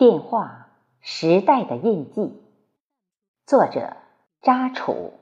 电话时代的印记，作者扎楚，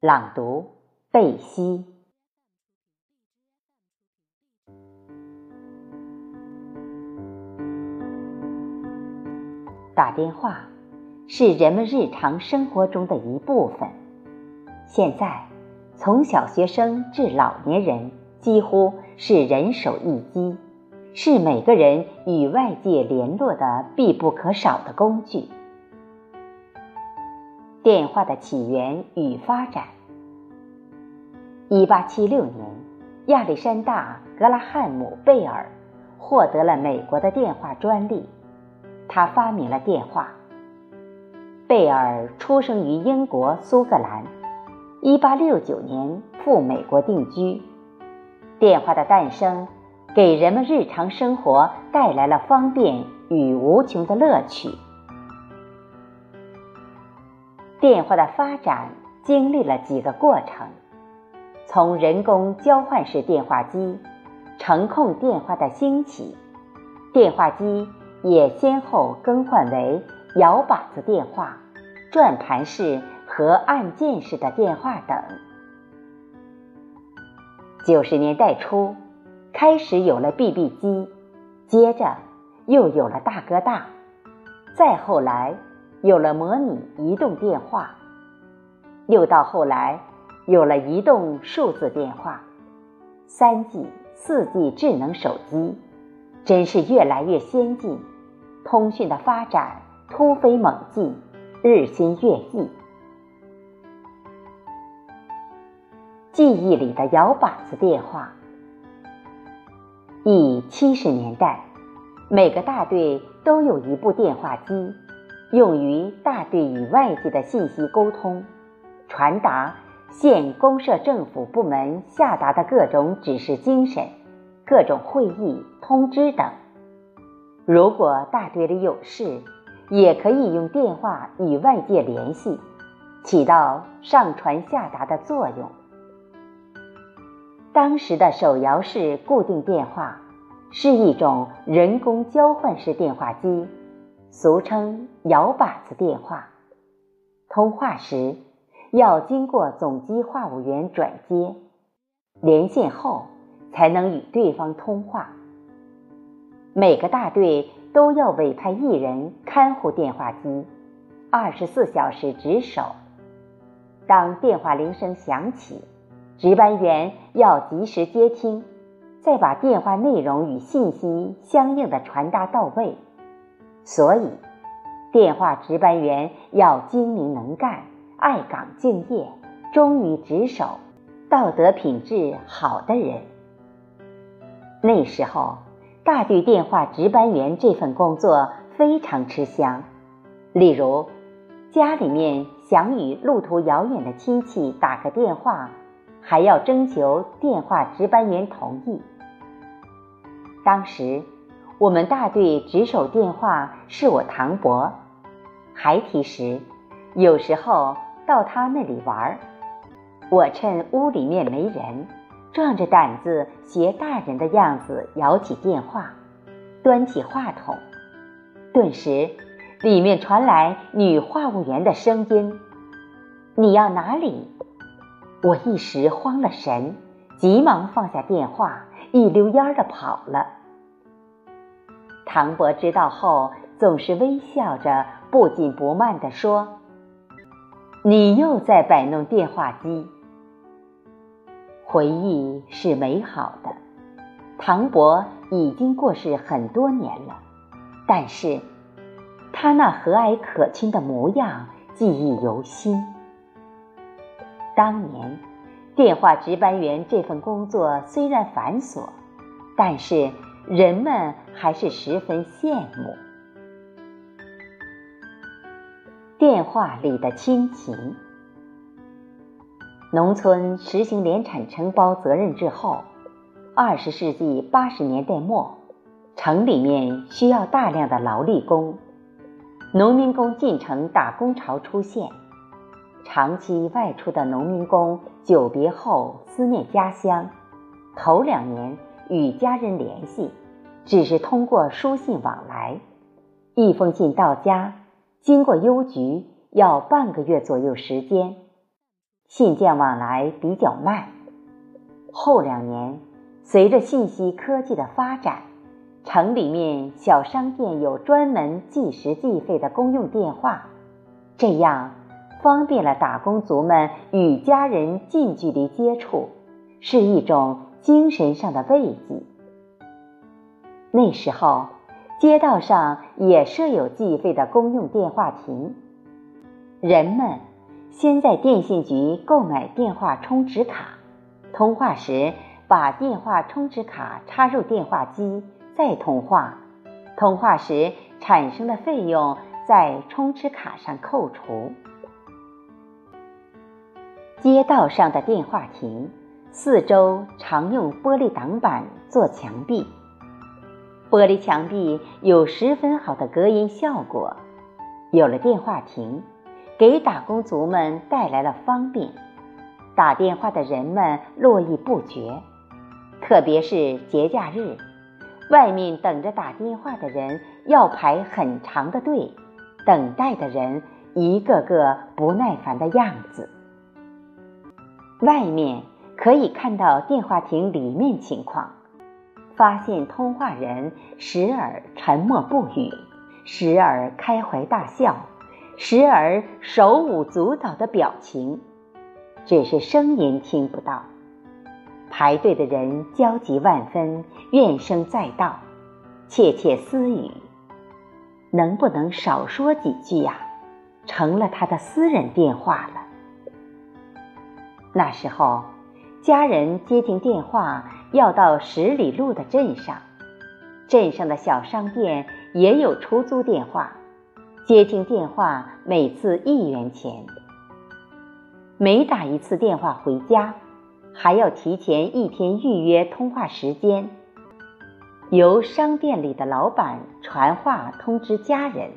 朗读贝西。打电话是人们日常生活中的一部分。现在，从小学生至老年人，几乎是人手一机。是每个人与外界联络的必不可少的工具。电话的起源与发展。一八七六年，亚历山大·格拉汉姆·贝尔获得了美国的电话专利，他发明了电话。贝尔出生于英国苏格兰，一八六九年赴美国定居。电话的诞生。给人们日常生活带来了方便与无穷的乐趣。电话的发展经历了几个过程，从人工交换式电话机、程控电话的兴起，电话机也先后更换为摇把子电话、转盘式和按键式的电话等。九十年代初。开始有了 BB 机，接着又有了大哥大，再后来有了模拟移动电话，又到后来有了移动数字电话、三 G、四 G 智能手机，真是越来越先进，通讯的发展突飞猛进，日新月异。记忆里的摇把子电话。忆七十年代，每个大队都有一部电话机，用于大队与外界的信息沟通，传达县公社政府部门下达的各种指示精神、各种会议通知等。如果大队里有事，也可以用电话与外界联系，起到上传下达的作用。当时的手摇式固定电话是一种人工交换式电话机，俗称摇把子电话。通话时要经过总机话务员转接，连线后才能与对方通话。每个大队都要委派一人看护电话机，二十四小时值守。当电话铃声响起。值班员要及时接听，再把电话内容与信息相应的传达到位。所以，电话值班员要精明能干、爱岗敬业、忠于职守、道德品质好的人。那时候，大队电话值班员这份工作非常吃香。例如，家里面想与路途遥远的亲戚打个电话。还要征求电话值班员同意。当时，我们大队值守电话是我堂伯。孩提时，有时候到他那里玩，我趁屋里面没人，壮着胆子学大人的样子摇起电话，端起话筒，顿时，里面传来女话务员的声音：“你要哪里？”我一时慌了神，急忙放下电话，一溜烟儿的跑了。唐伯知道后，总是微笑着，不紧不慢地说：“你又在摆弄电话机。”回忆是美好的，唐伯已经过世很多年了，但是他那和蔼可亲的模样记忆犹新。当年，电话值班员这份工作虽然繁琐，但是人们还是十分羡慕。电话里的亲情。农村实行联产承包责任制后，二十世纪八十年代末，城里面需要大量的劳力工，农民工进城打工潮出现。长期外出的农民工久别后思念家乡，头两年与家人联系，只是通过书信往来。一封信到家，经过邮局要半个月左右时间，信件往来比较慢。后两年，随着信息科技的发展，城里面小商店有专门计时计费的公用电话，这样方便了打工族们与家人近距离接触，是一种精神上的慰藉。那时候。街道上也设有计费的公用电话亭，人们先在电信局购买电话充值卡，通话时把电话充值卡插入电话机，再通话。通话时产生的费用在充值卡上扣除。街道上的电话亭四周常用玻璃挡板做墙壁。玻璃墙壁有十分好的隔音效果，有了电话亭，给打工族们带来了方便。打电话的人们络绎不绝，特别是节假日，外面等着打电话的人要排很长的队，等待的人一个个不耐烦的样子。外面可以看到电话亭里面情况。发现通话人时而沉默不语，时而开怀大笑，时而手舞足蹈的表情，只是声音听不到。排队的人焦急万分，怨声载道，窃窃私语：“能不能少说几句呀？”成了他的私人电话了。那时候。家人接听电话要到十里路的镇上，镇上的小商店也有出租电话，接听电话每次一元钱。每打一次电话回家，还要提前一天预约通话时间，由商店里的老板传话通知家人，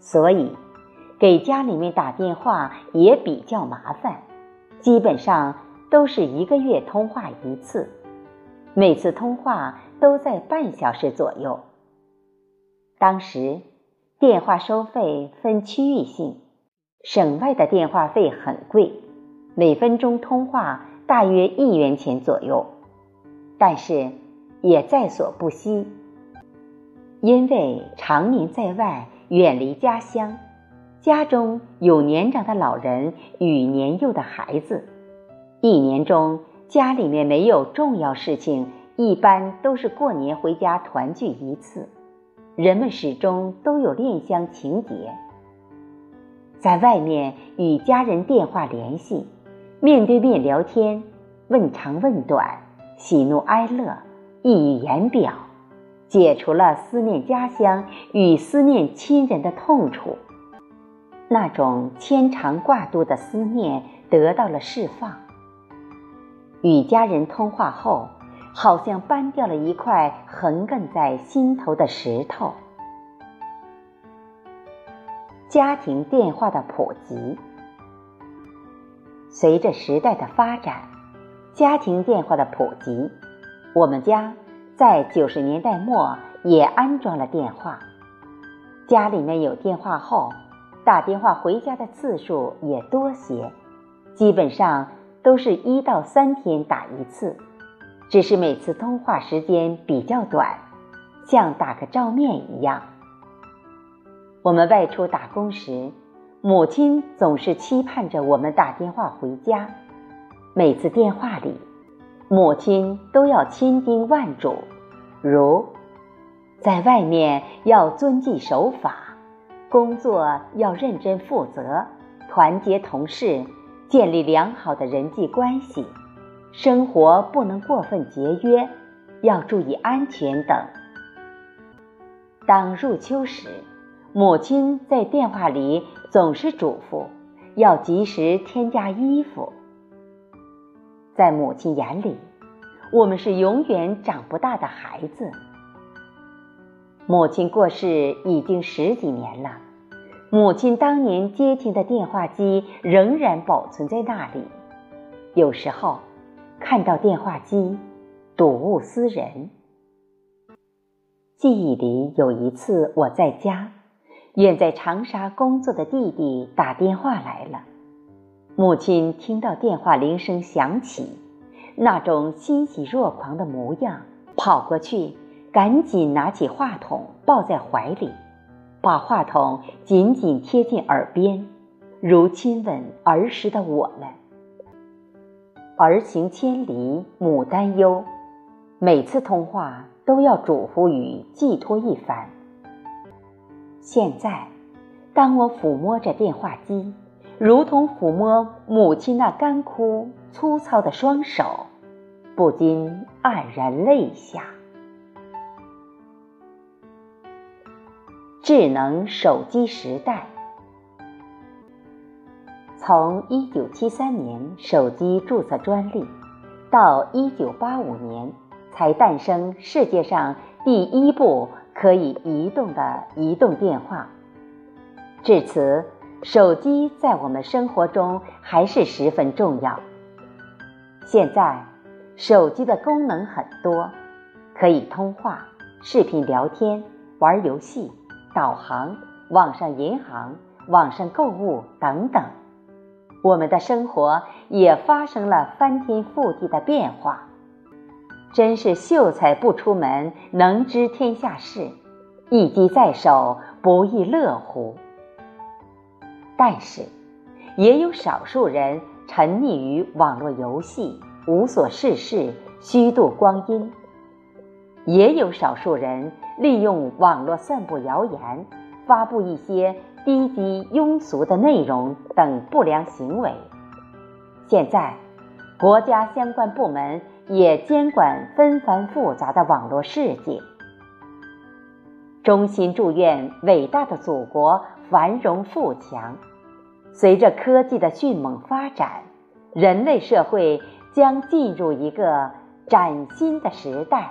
所以给家里面打电话也比较麻烦，基本上。都是一个月通话一次，每次通话都在半小时左右。当时电话收费分区域性，省外的电话费很贵，每分钟通话大约一元钱左右。但是也在所不惜，因为常年在外，远离家乡，家中有年长的老人与年幼的孩子。一年中家里面没有重要事情，一般都是过年回家团聚一次，人们始终都有恋乡情结。在外面与家人电话联系，面对面聊天，问长问短，喜怒哀乐溢于言表，解除了思念家乡与思念亲人的痛楚，那种牵肠挂肚的思念得到了释放。与家人通话后，好像搬掉了一块横亘在心头的石头。家庭电话的普及，随着时代的发展，家庭电话的普及，我们家在九十年代末也安装了电话。家里面有电话后，打电话回家的次数也多些，基本上。都是一到三天打一次，只是每次通话时间比较短，像打个照面一样。我们外出打工时，母亲总是期盼着我们打电话回家。每次电话里，母亲都要千叮万嘱，如在外面要遵纪守法，工作要认真负责，团结同事。建立良好的人际关系，生活不能过分节约，要注意安全等。当入秋时，母亲在电话里总是嘱咐要及时添加衣服。在母亲眼里，我们是永远长不大的孩子。母亲过世已经十几年了。母亲当年接听的电话机仍然保存在那里。有时候看到电话机，睹物思人。记忆里有一次我在家，远在长沙工作的弟弟打电话来了。母亲听到电话铃声响起，那种欣喜若狂的模样，跑过去，赶紧拿起话筒抱在怀里，把话筒紧紧贴近耳边，如亲吻儿时的我们。儿行千里母担忧，每次通话。都要嘱咐与寄托一番。现在，当我抚摸着电话机，如同抚摸母亲那干枯粗糙的双手，不禁黯然泪下。智能手机时代，从一九七三年手机注册专利，到一九八五年。才诞生世界上第一部可以移动的移动电话。至此，手机在我们生活中还是十分重要。现在，手机的功能很多，可以通话、视频聊天、玩游戏、导航、网上银行、网上购物等等。我们的生活也发生了翻天覆地的变化。真是秀才不出门，能知天下事；一机在手，不亦乐乎。但是，也有少数人沉溺于网络游戏，无所事事，虚度光阴；也有少数人利用网络散布谣言，发布一些低级庸俗的内容等不良行为。现在，国家相关部门。也监管纷繁复杂的网络世界。衷心祝愿伟大的祖国繁荣富强。随着科技的迅猛发展，人类社会将进入一个崭新的时代。